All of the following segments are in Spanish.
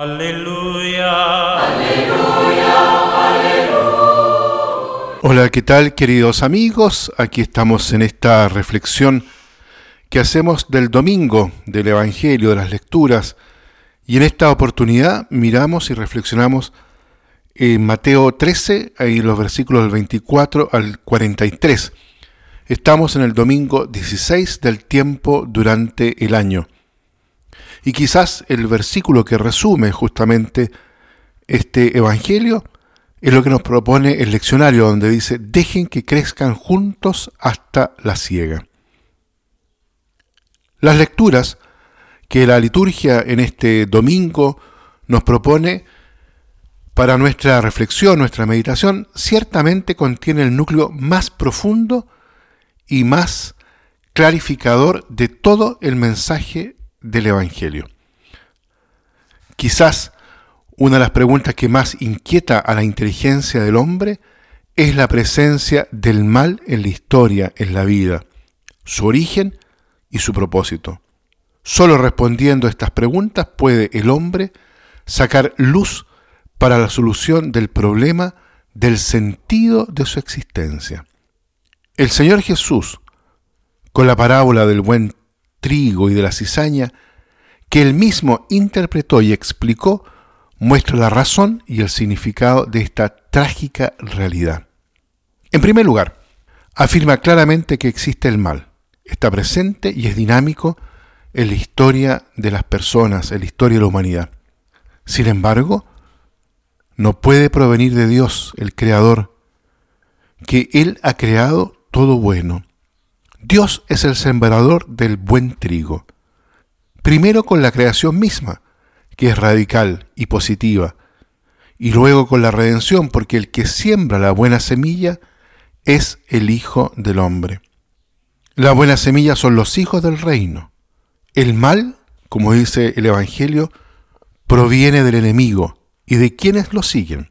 Aleluya. Aleluya. Aleluya. Hola, ¿qué tal queridos amigos? Aquí estamos en esta reflexión que hacemos del domingo del Evangelio, de las lecturas, y en esta oportunidad miramos y reflexionamos en Mateo 13, en los versículos del 24 al 43. Estamos en el domingo 16 del tiempo durante el año. Y quizás el versículo que resume justamente este Evangelio es lo que nos propone el leccionario, donde dice, dejen que crezcan juntos hasta la siega. Las lecturas que la liturgia en este domingo nos propone para nuestra reflexión, nuestra meditación, ciertamente contiene el núcleo más profundo y más clarificador de todo el mensaje del Evangelio. Quizás una de las preguntas que más inquieta a la inteligencia del hombre es la presencia del mal en la historia, en la vida, su origen y su propósito. Solo respondiendo a estas preguntas puede el hombre sacar luz para la solución del problema del sentido de su existencia. El Señor Jesús, con la parábola del buen trigo y de la cizaña, que él mismo interpretó y explicó, muestra la razón y el significado de esta trágica realidad. En primer lugar, afirma claramente que existe el mal, está presente y es dinámico en la historia de las personas, en la historia de la humanidad. Sin embargo, no puede provenir de Dios, el Creador, que Él ha creado todo bueno. Dios es el sembrador del buen trigo. Primero con la creación misma, que es radical y positiva, y luego con la redención, porque el que siembra la buena semilla es el Hijo del Hombre. La buena semilla son los hijos del reino. El mal, como dice el Evangelio, proviene del enemigo y de quienes lo siguen.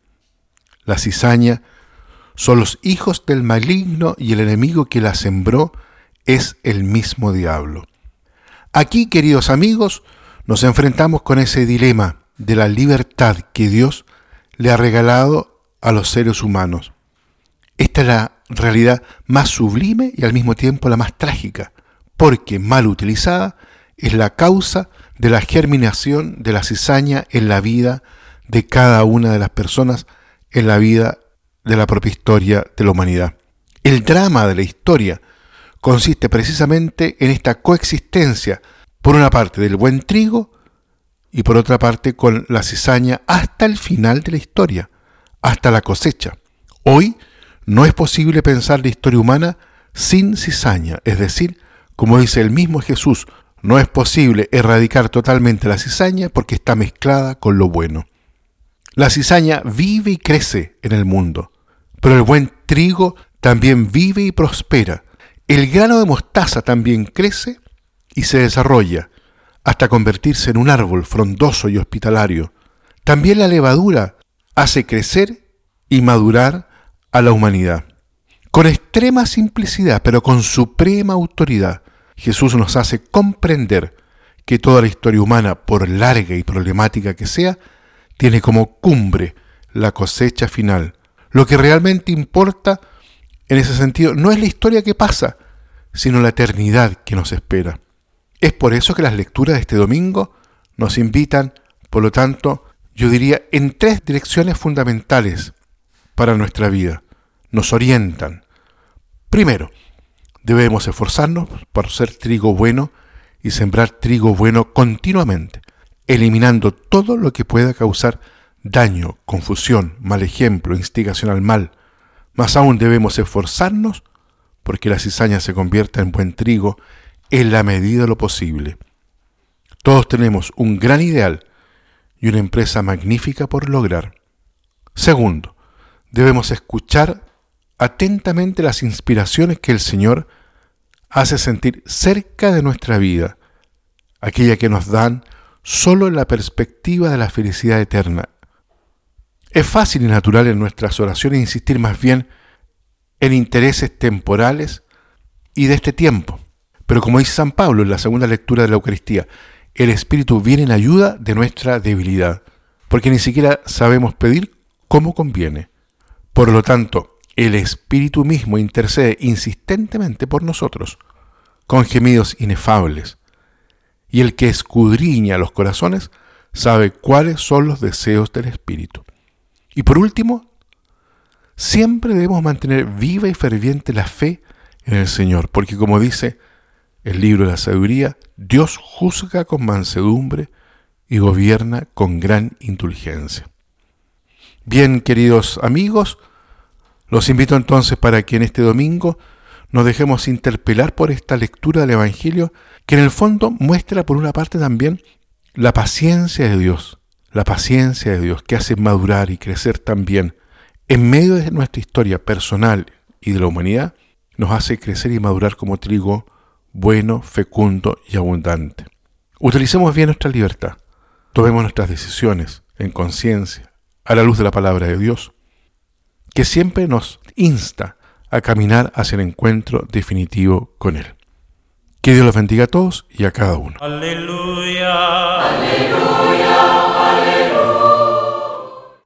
La cizaña son los hijos del maligno y el enemigo que la sembró es el mismo diablo. Aquí, queridos amigos, nos enfrentamos con ese dilema de la libertad que Dios le ha regalado a los seres humanos. Esta es la realidad más sublime y al mismo tiempo la más trágica, porque mal utilizada es la causa de la germinación de la cizaña en la vida de cada una de las personas, en la vida de la propia historia de la humanidad. El drama de la historia consiste precisamente en esta coexistencia, por una parte del buen trigo y por otra parte con la cizaña hasta el final de la historia, hasta la cosecha. Hoy no es posible pensar la historia humana sin cizaña, es decir, como dice el mismo Jesús, no es posible erradicar totalmente la cizaña porque está mezclada con lo bueno. La cizaña vive y crece en el mundo, pero el buen trigo también vive y prospera. El grano de mostaza también crece y se desarrolla hasta convertirse en un árbol frondoso y hospitalario. También la levadura hace crecer y madurar a la humanidad. Con extrema simplicidad, pero con suprema autoridad, Jesús nos hace comprender que toda la historia humana, por larga y problemática que sea, tiene como cumbre la cosecha final. Lo que realmente importa en ese sentido no es la historia que pasa, sino la eternidad que nos espera. Es por eso que las lecturas de este domingo nos invitan, por lo tanto, yo diría, en tres direcciones fundamentales para nuestra vida. Nos orientan. Primero, debemos esforzarnos por ser trigo bueno y sembrar trigo bueno continuamente, eliminando todo lo que pueda causar daño, confusión, mal ejemplo, instigación al mal. Más aún debemos esforzarnos porque la cizaña se convierta en buen trigo en la medida de lo posible. Todos tenemos un gran ideal y una empresa magnífica por lograr. Segundo, debemos escuchar atentamente las inspiraciones que el Señor hace sentir cerca de nuestra vida, aquella que nos dan solo la perspectiva de la felicidad eterna. Es fácil y natural en nuestras oraciones insistir más bien en intereses temporales y de este tiempo. Pero como dice San Pablo en la segunda lectura de la Eucaristía, el Espíritu viene en ayuda de nuestra debilidad. porque ni siquiera sabemos pedir como conviene. Por lo tanto, el Espíritu mismo intercede insistentemente por nosotros, con gemidos inefables, y el que escudriña los corazones sabe cuáles son los deseos del Espíritu. Y por último, siempre debemos mantener viva y ferviente la fe en el Señor, porque como dice el libro de la sabiduría, Dios juzga con mansedumbre y gobierna con gran indulgencia. Bien, queridos amigos, los invito entonces para que en este domingo nos dejemos interpelar por esta lectura del Evangelio, que en el fondo muestra por una parte también la paciencia de Dios, la paciencia de Dios que hace madurar y crecer también en medio de nuestra historia personal y de la humanidad, nos hace crecer y madurar como trigo bueno, fecundo y abundante. Utilicemos bien nuestra libertad, tomemos nuestras decisiones en conciencia, a la luz de la palabra de Dios, que siempre nos insta a caminar hacia el encuentro definitivo con Él. Que Dios los bendiga a todos y a cada uno. Aleluya. Aleluya. Aleluya.